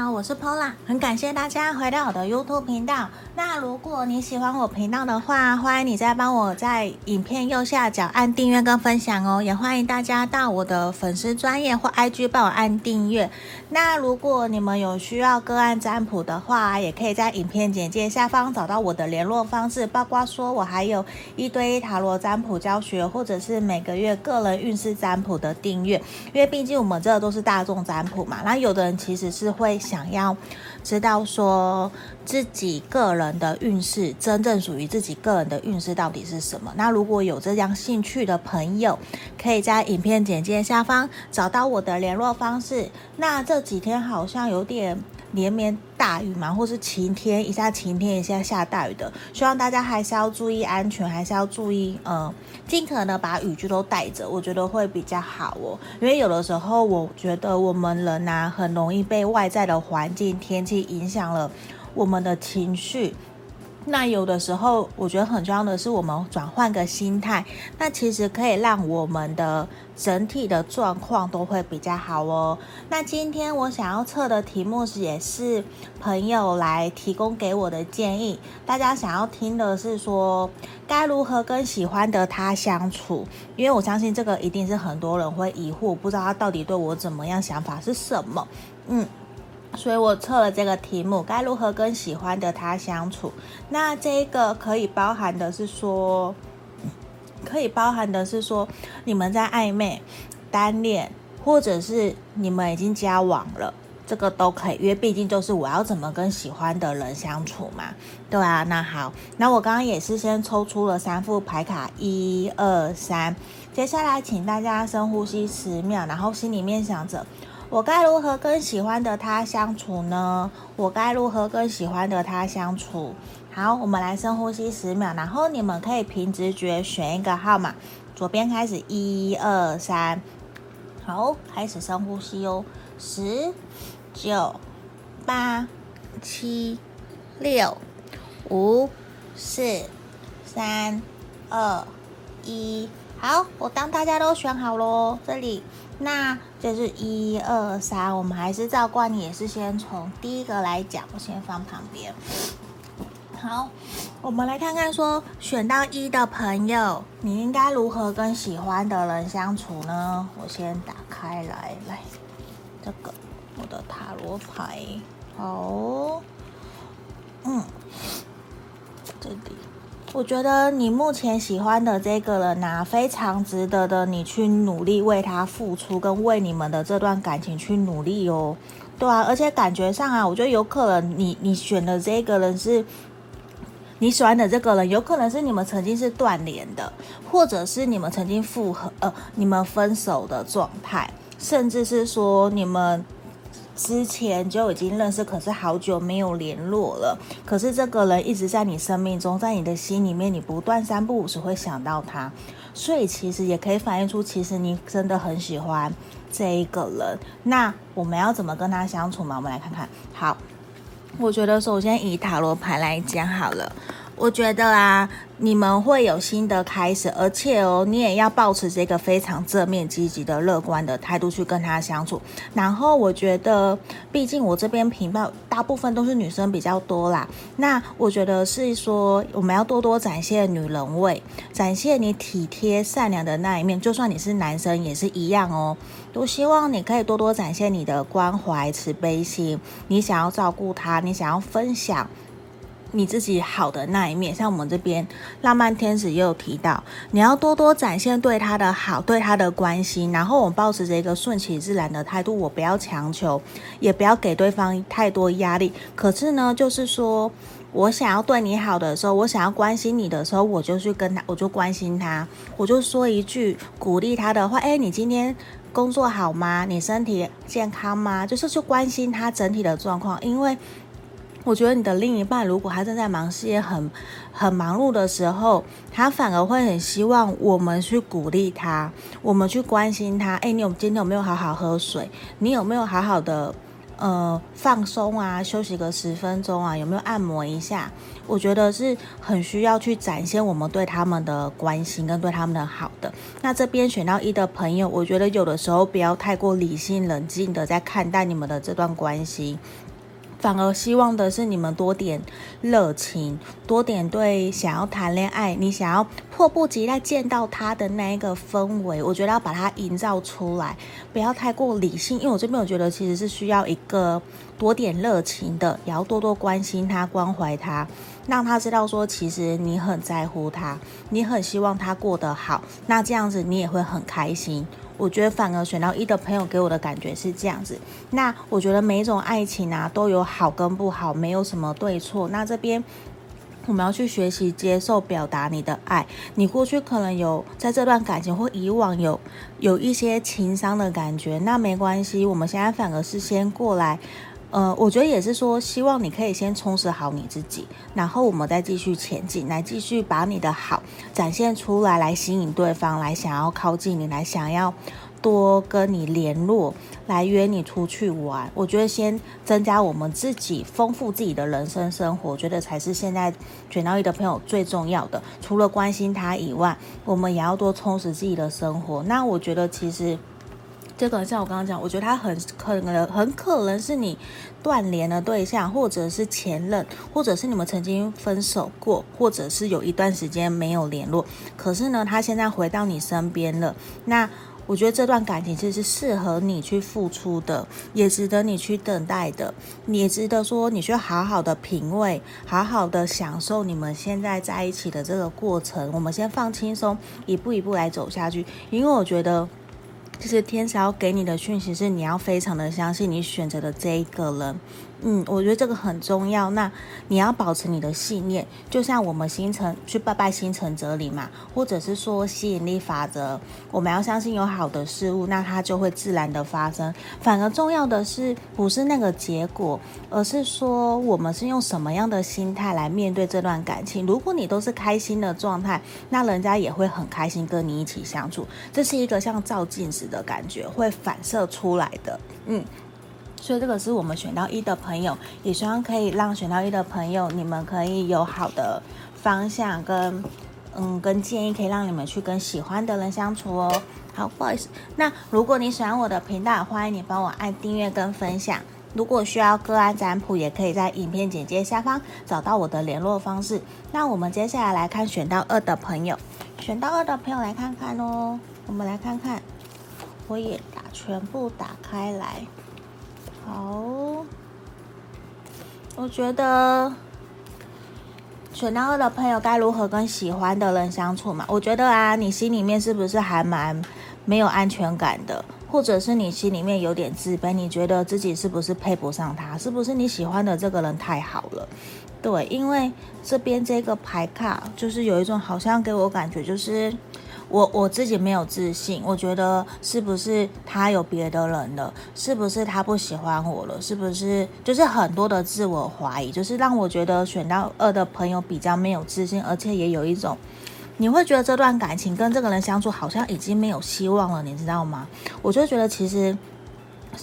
好，我是 Pola，很感谢大家回到我的 YouTube 频道。那如果你喜欢我频道的话，欢迎你再帮我在影片右下角按订阅跟分享哦。也欢迎大家到我的粉丝专业或 IG 帮我按订阅。那如果你们有需要个案占卜的话，也可以在影片简介下方找到我的联络方式，包括说我还有一堆塔罗占卜教学，或者是每个月个人运势占卜的订阅。因为毕竟我们这都是大众占卜嘛，那有的人其实是会想要知道说自己个人的运势，真正属于自己个人的运势到底是什么。那如果有这样兴趣的朋友，可以在影片简介下方找到我的联络方式。那这几天好像有点连绵大雨嘛，或是晴天，一下晴天，一下下大雨的，希望大家还是要注意安全，还是要注意，呃，尽可能把雨具都带着，我觉得会比较好哦。因为有的时候，我觉得我们人呐、啊，很容易被外在的环境、天气影响了我们的情绪。那有的时候，我觉得很重要的是，我们转换个心态，那其实可以让我们的整体的状况都会比较好哦。那今天我想要测的题目是，也是朋友来提供给我的建议。大家想要听的是说，该如何跟喜欢的他相处？因为我相信这个一定是很多人会疑惑，不知道他到底对我怎么样，想法是什么？嗯。所以我测了这个题目，该如何跟喜欢的他相处？那这一个可以包含的是说，可以包含的是说，你们在暧昧、单恋，或者是你们已经交往了，这个都可以，因为毕竟就是我要怎么跟喜欢的人相处嘛，对啊。那好，那我刚刚也是先抽出了三副牌卡，一二三，接下来请大家深呼吸十秒，然后心里面想着。我该如何跟喜欢的他相处呢？我该如何跟喜欢的他相处？好，我们来深呼吸十秒，然后你们可以凭直觉选一个号码，左边开始，一二三，好，开始深呼吸哦，十、九、八、七、六、五、四、三、二、一。好，我当大家都选好喽，这里那就是一二三，我们还是照惯例，也是先从第一个来讲，我先放旁边。好，我们来看看说选到一的朋友，你应该如何跟喜欢的人相处呢？我先打开来，来这个我的塔罗牌，好，嗯，这里。我觉得你目前喜欢的这个人呐，非常值得的，你去努力为他付出，跟为你们的这段感情去努力哦，对啊，而且感觉上啊，我觉得有可能你你选的这个人是你喜欢的这个人，有可能是你们曾经是断联的，或者是你们曾经复合，呃，你们分手的状态，甚至是说你们。之前就已经认识，可是好久没有联络了。可是这个人一直在你生命中，在你的心里面，你不断三不五时会想到他，所以其实也可以反映出，其实你真的很喜欢这一个人。那我们要怎么跟他相处嘛？我们来看看。好，我觉得首先以塔罗牌来讲好了。我觉得啊，你们会有新的开始，而且哦，你也要保持这个非常正面、积极的、乐观的态度去跟他相处。然后，我觉得，毕竟我这边频道大部分都是女生比较多啦，那我觉得是说，我们要多多展现女人味，展现你体贴、善良的那一面。就算你是男生，也是一样哦。都希望你可以多多展现你的关怀、慈悲心，你想要照顾他，你想要分享。你自己好的那一面，像我们这边浪漫天使也有提到，你要多多展现对他的好，对他的关心。然后我们保持着一个顺其自然的态度，我不要强求，也不要给对方太多压力。可是呢，就是说我想要对你好的时候，我想要关心你的时候，我就去跟他，我就关心他，我就说一句鼓励他的话：诶，你今天工作好吗？你身体健康吗？就是去关心他整体的状况，因为。我觉得你的另一半，如果他正在忙事业很很忙碌的时候，他反而会很希望我们去鼓励他，我们去关心他。哎，你有今天有没有好好喝水？你有没有好好的呃放松啊，休息个十分钟啊，有没有按摩一下？我觉得是很需要去展现我们对他们的关心跟对他们的好的。那这边选到一的朋友，我觉得有的时候不要太过理性冷静的在看待你们的这段关系。反而希望的是你们多点热情，多点对想要谈恋爱，你想要迫不及待见到他的那一个氛围，我觉得要把它营造出来，不要太过理性。因为我这边我觉得其实是需要一个多点热情的，也要多多关心他、关怀他，让他知道说其实你很在乎他，你很希望他过得好，那这样子你也会很开心。我觉得反而选到一的朋友给我的感觉是这样子。那我觉得每一种爱情啊都有好跟不好，没有什么对错。那这边我们要去学习接受、表达你的爱。你过去可能有在这段感情或以往有有一些情伤的感觉，那没关系。我们现在反而是先过来。呃，我觉得也是说，希望你可以先充实好你自己，然后我们再继续前进，来继续把你的好展现出来，来吸引对方，来想要靠近你，来想要多跟你联络，来约你出去玩。我觉得先增加我们自己，丰富自己的人生生活，我觉得才是现在卷到一的朋友最重要的。除了关心他以外，我们也要多充实自己的生活。那我觉得其实。这个像我刚刚讲，我觉得他很可能很可能是你断联的对象，或者是前任，或者是你们曾经分手过，或者是有一段时间没有联络。可是呢，他现在回到你身边了。那我觉得这段感情其实是适合你去付出的，也值得你去等待的，也值得说你去好好的品味，好好的享受你们现在在一起的这个过程。我们先放轻松，一步一步来走下去，因为我觉得。其实天使要给你的讯息是，你要非常的相信你选择的这一个人。嗯，我觉得这个很重要。那你要保持你的信念，就像我们星辰去拜拜星辰哲理嘛，或者是说吸引力法则，我们要相信有好的事物，那它就会自然的发生。反而重要的是不是那个结果，而是说我们是用什么样的心态来面对这段感情。如果你都是开心的状态，那人家也会很开心跟你一起相处。这是一个像照镜子的感觉，会反射出来的。嗯。所以这个是我们选到一的朋友，也希望可以让选到一的朋友，你们可以有好的方向跟嗯跟建议，可以让你们去跟喜欢的人相处哦。好，不好意思，那如果你喜欢我的频道，欢迎你帮我按订阅跟分享。如果需要个案占卜，也可以在影片简介下方找到我的联络方式。那我们接下来来看选到二的朋友，选到二的朋友来看看哦。我们来看看，我也打全部打开来。好，我觉得选到二的朋友该如何跟喜欢的人相处嘛？我觉得啊，你心里面是不是还蛮没有安全感的？或者是你心里面有点自卑？你觉得自己是不是配不上他？是不是你喜欢的这个人太好了？对，因为这边这个牌卡就是有一种好像给我感觉就是。我我自己没有自信，我觉得是不是他有别的人了？是不是他不喜欢我了？是不是就是很多的自我怀疑，就是让我觉得选到二的朋友比较没有自信，而且也有一种你会觉得这段感情跟这个人相处好像已经没有希望了，你知道吗？我就觉得其实。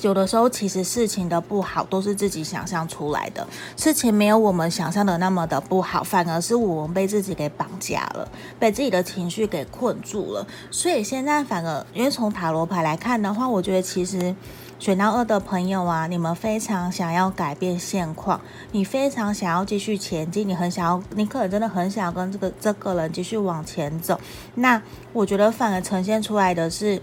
有的时候，其实事情的不好都是自己想象出来的，事情没有我们想象的那么的不好，反而是我们被自己给绑架了，被自己的情绪给困住了。所以现在反而，因为从塔罗牌来看的话，我觉得其实选到二的朋友啊，你们非常想要改变现况，你非常想要继续前进，你很想要，你可能真的很想要跟这个这个人继续往前走。那我觉得反而呈现出来的是。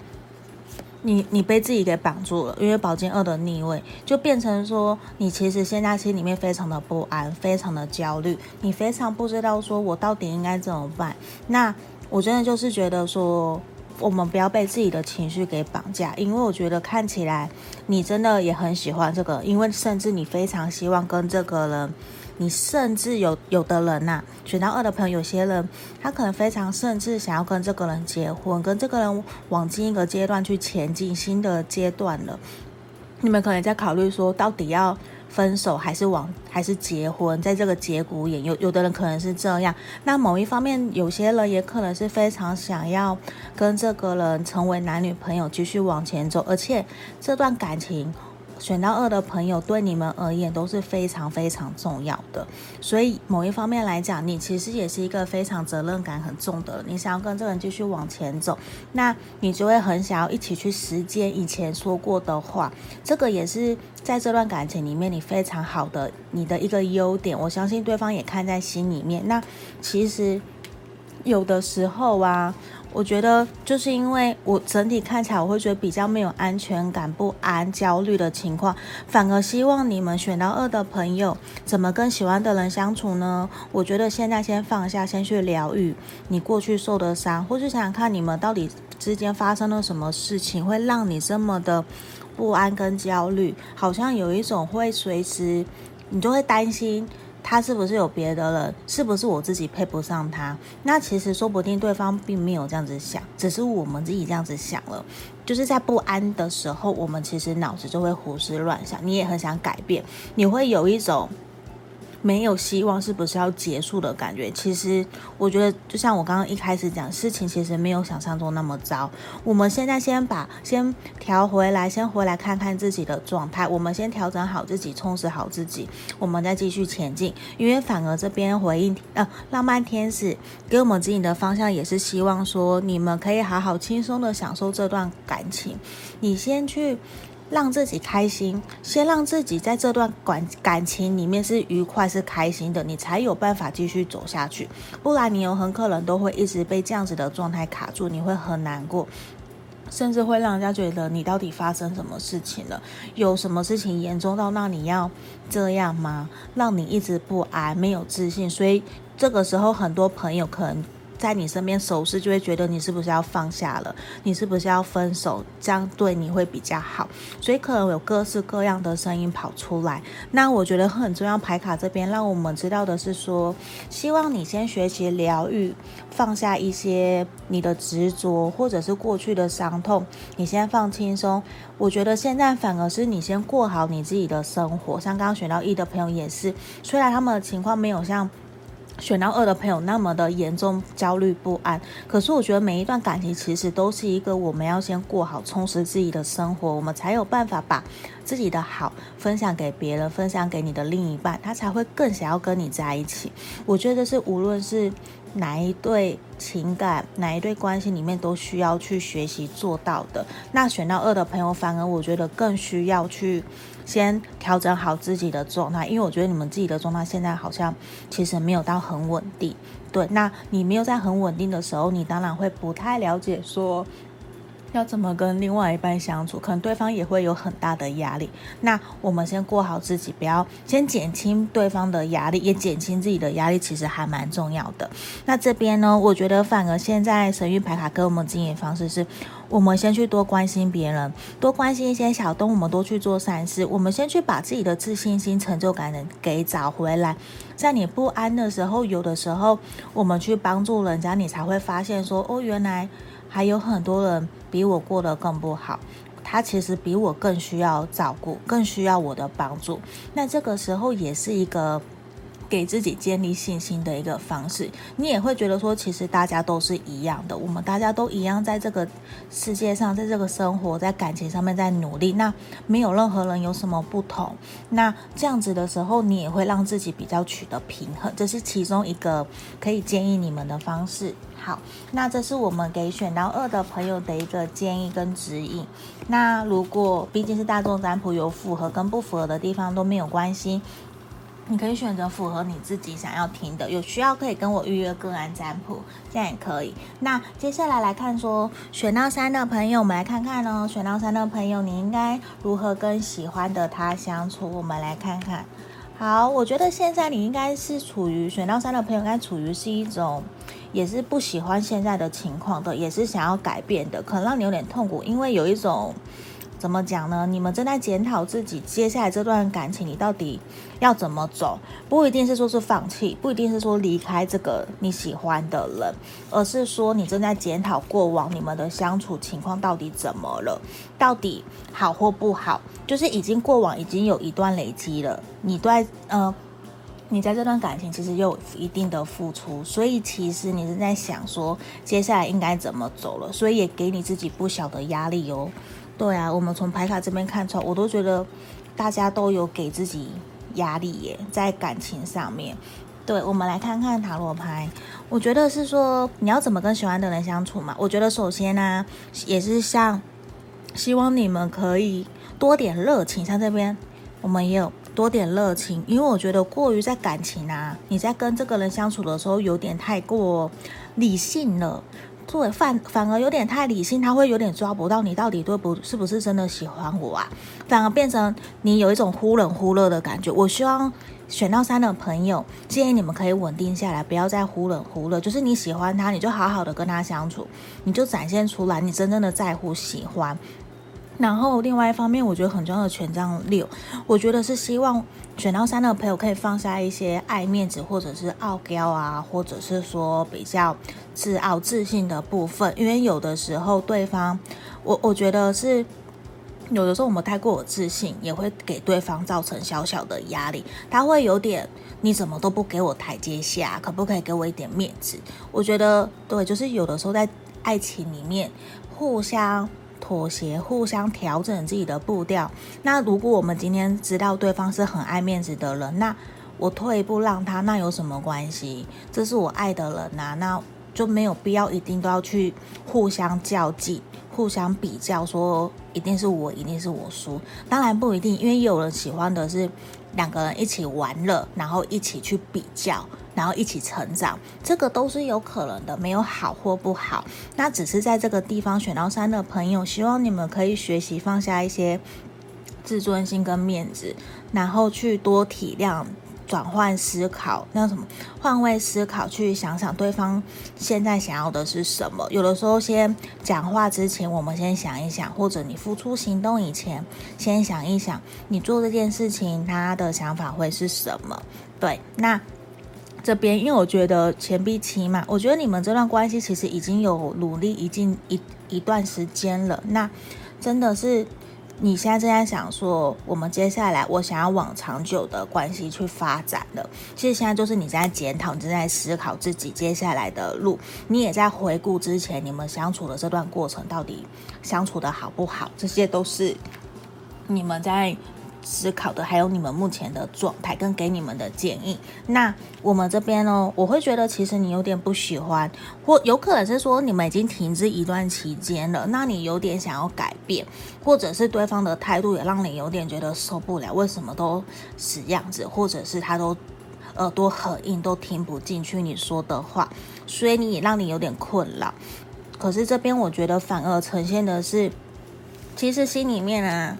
你你被自己给绑住了，因为宝剑二的逆位就变成说，你其实现在心里面非常的不安，非常的焦虑，你非常不知道说我到底应该怎么办。那我真的就是觉得说，我们不要被自己的情绪给绑架，因为我觉得看起来你真的也很喜欢这个，因为甚至你非常希望跟这个人。你甚至有有的人呐、选到二的朋友，有些人他可能非常甚至想要跟这个人结婚，跟这个人往进一个阶段去前进新的阶段了。你们可能在考虑说，到底要分手还是往还是结婚？在这个节骨眼，有有的人可能是这样。那某一方面，有些人也可能是非常想要跟这个人成为男女朋友，继续往前走，而且这段感情。选到二的朋友对你们而言都是非常非常重要的。所以某一方面来讲，你其实也是一个非常责任感很重的。你想要跟这个人继续往前走，那你就会很想要一起去实践以前说过的话。这个也是在这段感情里面你非常好的你的一个优点。我相信对方也看在心里面。那其实有的时候啊。我觉得就是因为我整体看起来，我会觉得比较没有安全感、不安、焦虑的情况，反而希望你们选到二的朋友怎么跟喜欢的人相处呢？我觉得现在先放下，先去疗愈你过去受的伤，或是想想看你们到底之间发生了什么事情，会让你这么的不安跟焦虑，好像有一种会随时你就会担心。他是不是有别的人？是不是我自己配不上他？那其实说不定对方并没有这样子想，只是我们自己这样子想了。就是在不安的时候，我们其实脑子就会胡思乱想。你也很想改变，你会有一种。没有希望，是不是要结束的感觉？其实我觉得，就像我刚刚一开始讲，事情其实没有想象中那么糟。我们现在先把先调回来，先回来看看自己的状态。我们先调整好自己，充实好自己，我们再继续前进。因为反而这边回应呃，浪漫天使给我们指引的方向，也是希望说你们可以好好轻松的享受这段感情。你先去。让自己开心，先让自己在这段感感情里面是愉快、是开心的，你才有办法继续走下去。不然，你有很可能都会一直被这样子的状态卡住，你会很难过，甚至会让人家觉得你到底发生什么事情了？有什么事情严重到那你要这样吗？让你一直不安、没有自信，所以这个时候很多朋友可能。在你身边熟识，就会觉得你是不是要放下了？你是不是要分手？这样对你会比较好。所以可能有各式各样的声音跑出来。那我觉得很重要，牌卡这边让我们知道的是说，希望你先学习疗愈，放下一些你的执着，或者是过去的伤痛，你先放轻松。我觉得现在反而是你先过好你自己的生活。像刚刚选到一的朋友也是，虽然他们的情况没有像。选到二的朋友那么的严重焦虑不安，可是我觉得每一段感情其实都是一个我们要先过好，充实自己的生活，我们才有办法把自己的好分享给别人，分享给你的另一半，他才会更想要跟你在一起。我觉得是无论是哪一对情感、哪一对关系里面，都需要去学习做到的。那选到二的朋友，反而我觉得更需要去。先调整好自己的状态，因为我觉得你们自己的状态现在好像其实没有到很稳定。对，那你没有在很稳定的时候，你当然会不太了解说。要怎么跟另外一半相处，可能对方也会有很大的压力。那我们先过好自己，不要先减轻对方的压力，也减轻自己的压力，其实还蛮重要的。那这边呢，我觉得反而现在神諭牌卡给我们经营方式是，我们先去多关心别人，多关心一些小动物，我们多去做善事。我们先去把自己的自信心、成就感给找回来。在你不安的时候，有的时候我们去帮助人家，你才会发现说，哦，原来。还有很多人比我过得更不好，他其实比我更需要照顾，更需要我的帮助。那这个时候也是一个。给自己建立信心的一个方式，你也会觉得说，其实大家都是一样的，我们大家都一样，在这个世界上，在这个生活，在感情上面在努力，那没有任何人有什么不同。那这样子的时候，你也会让自己比较取得平衡，这是其中一个可以建议你们的方式。好，那这是我们给选到二的朋友的一个建议跟指引。那如果毕竟是大众占卜，有符合跟不符合的地方都没有关系。你可以选择符合你自己想要听的，有需要可以跟我预约个案占卜，这样也可以。那接下来来看说选到三的朋友，我们来看看哦。选到三的朋友，你应该如何跟喜欢的他相处？我们来看看。好，我觉得现在你应该是处于选到三的朋友，应该处于是一种也是不喜欢现在的情况的，也是想要改变的，可能让你有点痛苦，因为有一种。怎么讲呢？你们正在检讨自己接下来这段感情，你到底要怎么走？不一定是说是放弃，不一定是说离开这个你喜欢的人，而是说你正在检讨过往你们的相处情况到底怎么了，到底好或不好，就是已经过往已经有一段累积了。你对，呃，你在这段感情其实有一定的付出，所以其实你是在想说接下来应该怎么走了，所以也给你自己不小的压力哟。对啊，我们从牌卡这边看出来，我都觉得大家都有给自己压力耶，在感情上面。对，我们来看看塔罗牌，我觉得是说你要怎么跟喜欢的人相处嘛。我觉得首先呢、也是像希望你们可以多点热情，像这边我们也有多点热情，因为我觉得过于在感情啊，你在跟这个人相处的时候有点太过理性了。对，反反而有点太理性，他会有点抓不到你到底对不是不是真的喜欢我啊，反而变成你有一种忽冷忽热的感觉。我希望选到三的朋友，建议你们可以稳定下来，不要再忽冷忽热。就是你喜欢他，你就好好的跟他相处，你就展现出来你真正的在乎、喜欢。然后另外一方面，我觉得很重要的权杖六，我觉得是希望选到三的朋友可以放下一些爱面子或者是傲娇啊，或者是说比较自傲自信的部分，因为有的时候对方，我我觉得是有的时候我们太过有自信，也会给对方造成小小的压力，他会有点你怎么都不给我台阶下，可不可以给我一点面子？我觉得对，就是有的时候在爱情里面互相。妥协，互相调整自己的步调。那如果我们今天知道对方是很爱面子的人，那我退一步让他，那有什么关系？这是我爱的人呐、啊，那就没有必要一定都要去互相较劲、互相比较，说一定是我，一定是我输。当然不一定，因为有人喜欢的是两个人一起玩乐，然后一起去比较。然后一起成长，这个都是有可能的，没有好或不好。那只是在这个地方选到三的朋友，希望你们可以学习放下一些自尊心跟面子，然后去多体谅、转换思考，那什么换位思考，去想想对方现在想要的是什么。有的时候，先讲话之前，我们先想一想，或者你付出行动以前，先想一想，你做这件事情他的想法会是什么？对，那。这边，因为我觉得钱币七嘛，我觉得你们这段关系其实已经有努力已经一一段时间了。那真的是你现在正在想说，我们接下来我想要往长久的关系去发展了。其实现在就是你在检讨，正在思考自己接下来的路，你也在回顾之前你们相处的这段过程，到底相处的好不好？这些都是你们在。思考的还有你们目前的状态跟给你们的建议。那我们这边呢，我会觉得其实你有点不喜欢，或有可能是说你们已经停滞一段期间了，那你有点想要改变，或者是对方的态度也让你有点觉得受不了，为什么都死样子，或者是他都耳朵很硬，都听不进去你说的话，所以你也让你有点困扰。可是这边我觉得反而呈现的是，其实心里面啊。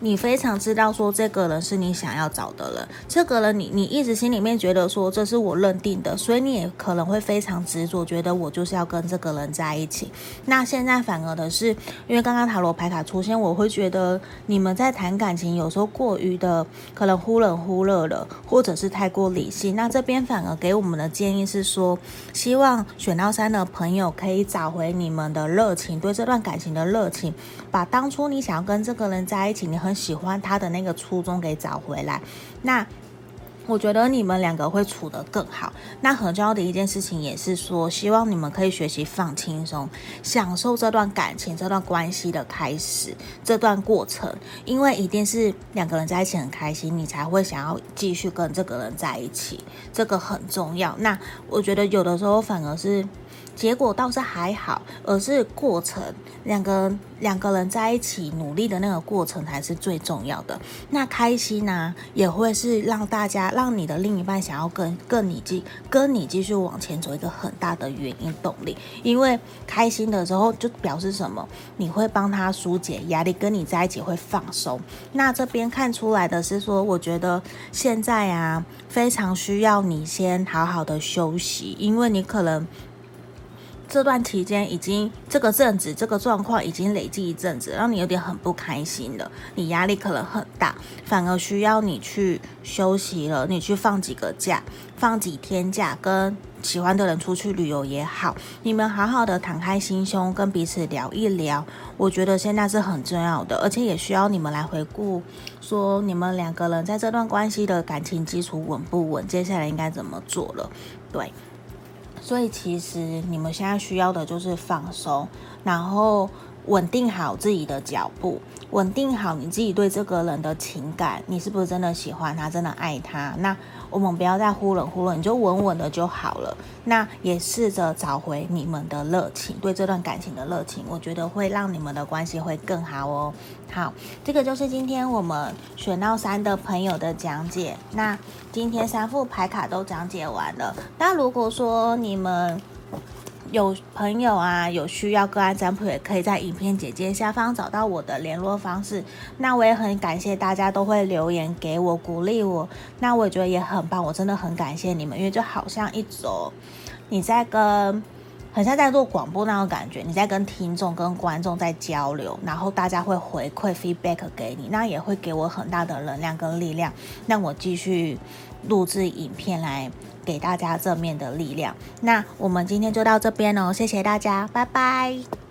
你非常知道说这个人是你想要找的人，这个人你你一直心里面觉得说这是我认定的，所以你也可能会非常执着，觉得我就是要跟这个人在一起。那现在反而的是，因为刚刚塔罗牌卡出现，我会觉得你们在谈感情有时候过于的可能忽冷忽热了，或者是太过理性。那这边反而给我们的建议是说，希望选到三的朋友可以找回你们的热情，对这段感情的热情，把当初你想要跟这个人在一起，你很。喜欢他的那个初衷给找回来，那我觉得你们两个会处得更好。那很重要的一件事情也是说，希望你们可以学习放轻松，享受这段感情、这段关系的开始、这段过程，因为一定是两个人在一起很开心，你才会想要继续跟这个人在一起，这个很重要。那我觉得有的时候反而是。结果倒是还好，而是过程，两个两个人在一起努力的那个过程才是最重要的。那开心呢、也会是让大家让你的另一半想要跟跟你继跟你继续往前走一个很大的原因动力。因为开心的时候就表示什么？你会帮他疏解压力，跟你在一起会放松。那这边看出来的是说，我觉得现在啊，非常需要你先好好的休息，因为你可能。这段期间已经这个阵子这个状况已经累积一阵子，让你有点很不开心了。你压力可能很大，反而需要你去休息了。你去放几个假，放几天假，跟喜欢的人出去旅游也好，你们好好的敞开心胸，跟彼此聊一聊。我觉得现在是很重要的，而且也需要你们来回顾，说你们两个人在这段关系的感情基础稳不稳，接下来应该怎么做了。对。所以其实你们现在需要的就是放松，然后稳定好自己的脚步，稳定好你自己对这个人的情感，你是不是真的喜欢他，真的爱他？那我们不要再忽冷忽热，你就稳稳的就好了。那也试着找回你们的热情，对这段感情的热情，我觉得会让你们的关系会更好哦。好，这个就是今天我们选到三的朋友的讲解。那今天三副牌卡都讲解完了。那如果说你们，有朋友啊，有需要个案占卜，也可以在影片简介下方找到我的联络方式。那我也很感谢大家都会留言给我鼓励我，那我也觉得也很棒，我真的很感谢你们，因为就好像一种你在跟，很像在做广播那种感觉，你在跟听众、跟观众在交流，然后大家会回馈 feedback 给你，那也会给我很大的能量跟力量，让我继续录制影片来。给大家正面的力量。那我们今天就到这边哦，谢谢大家，拜拜。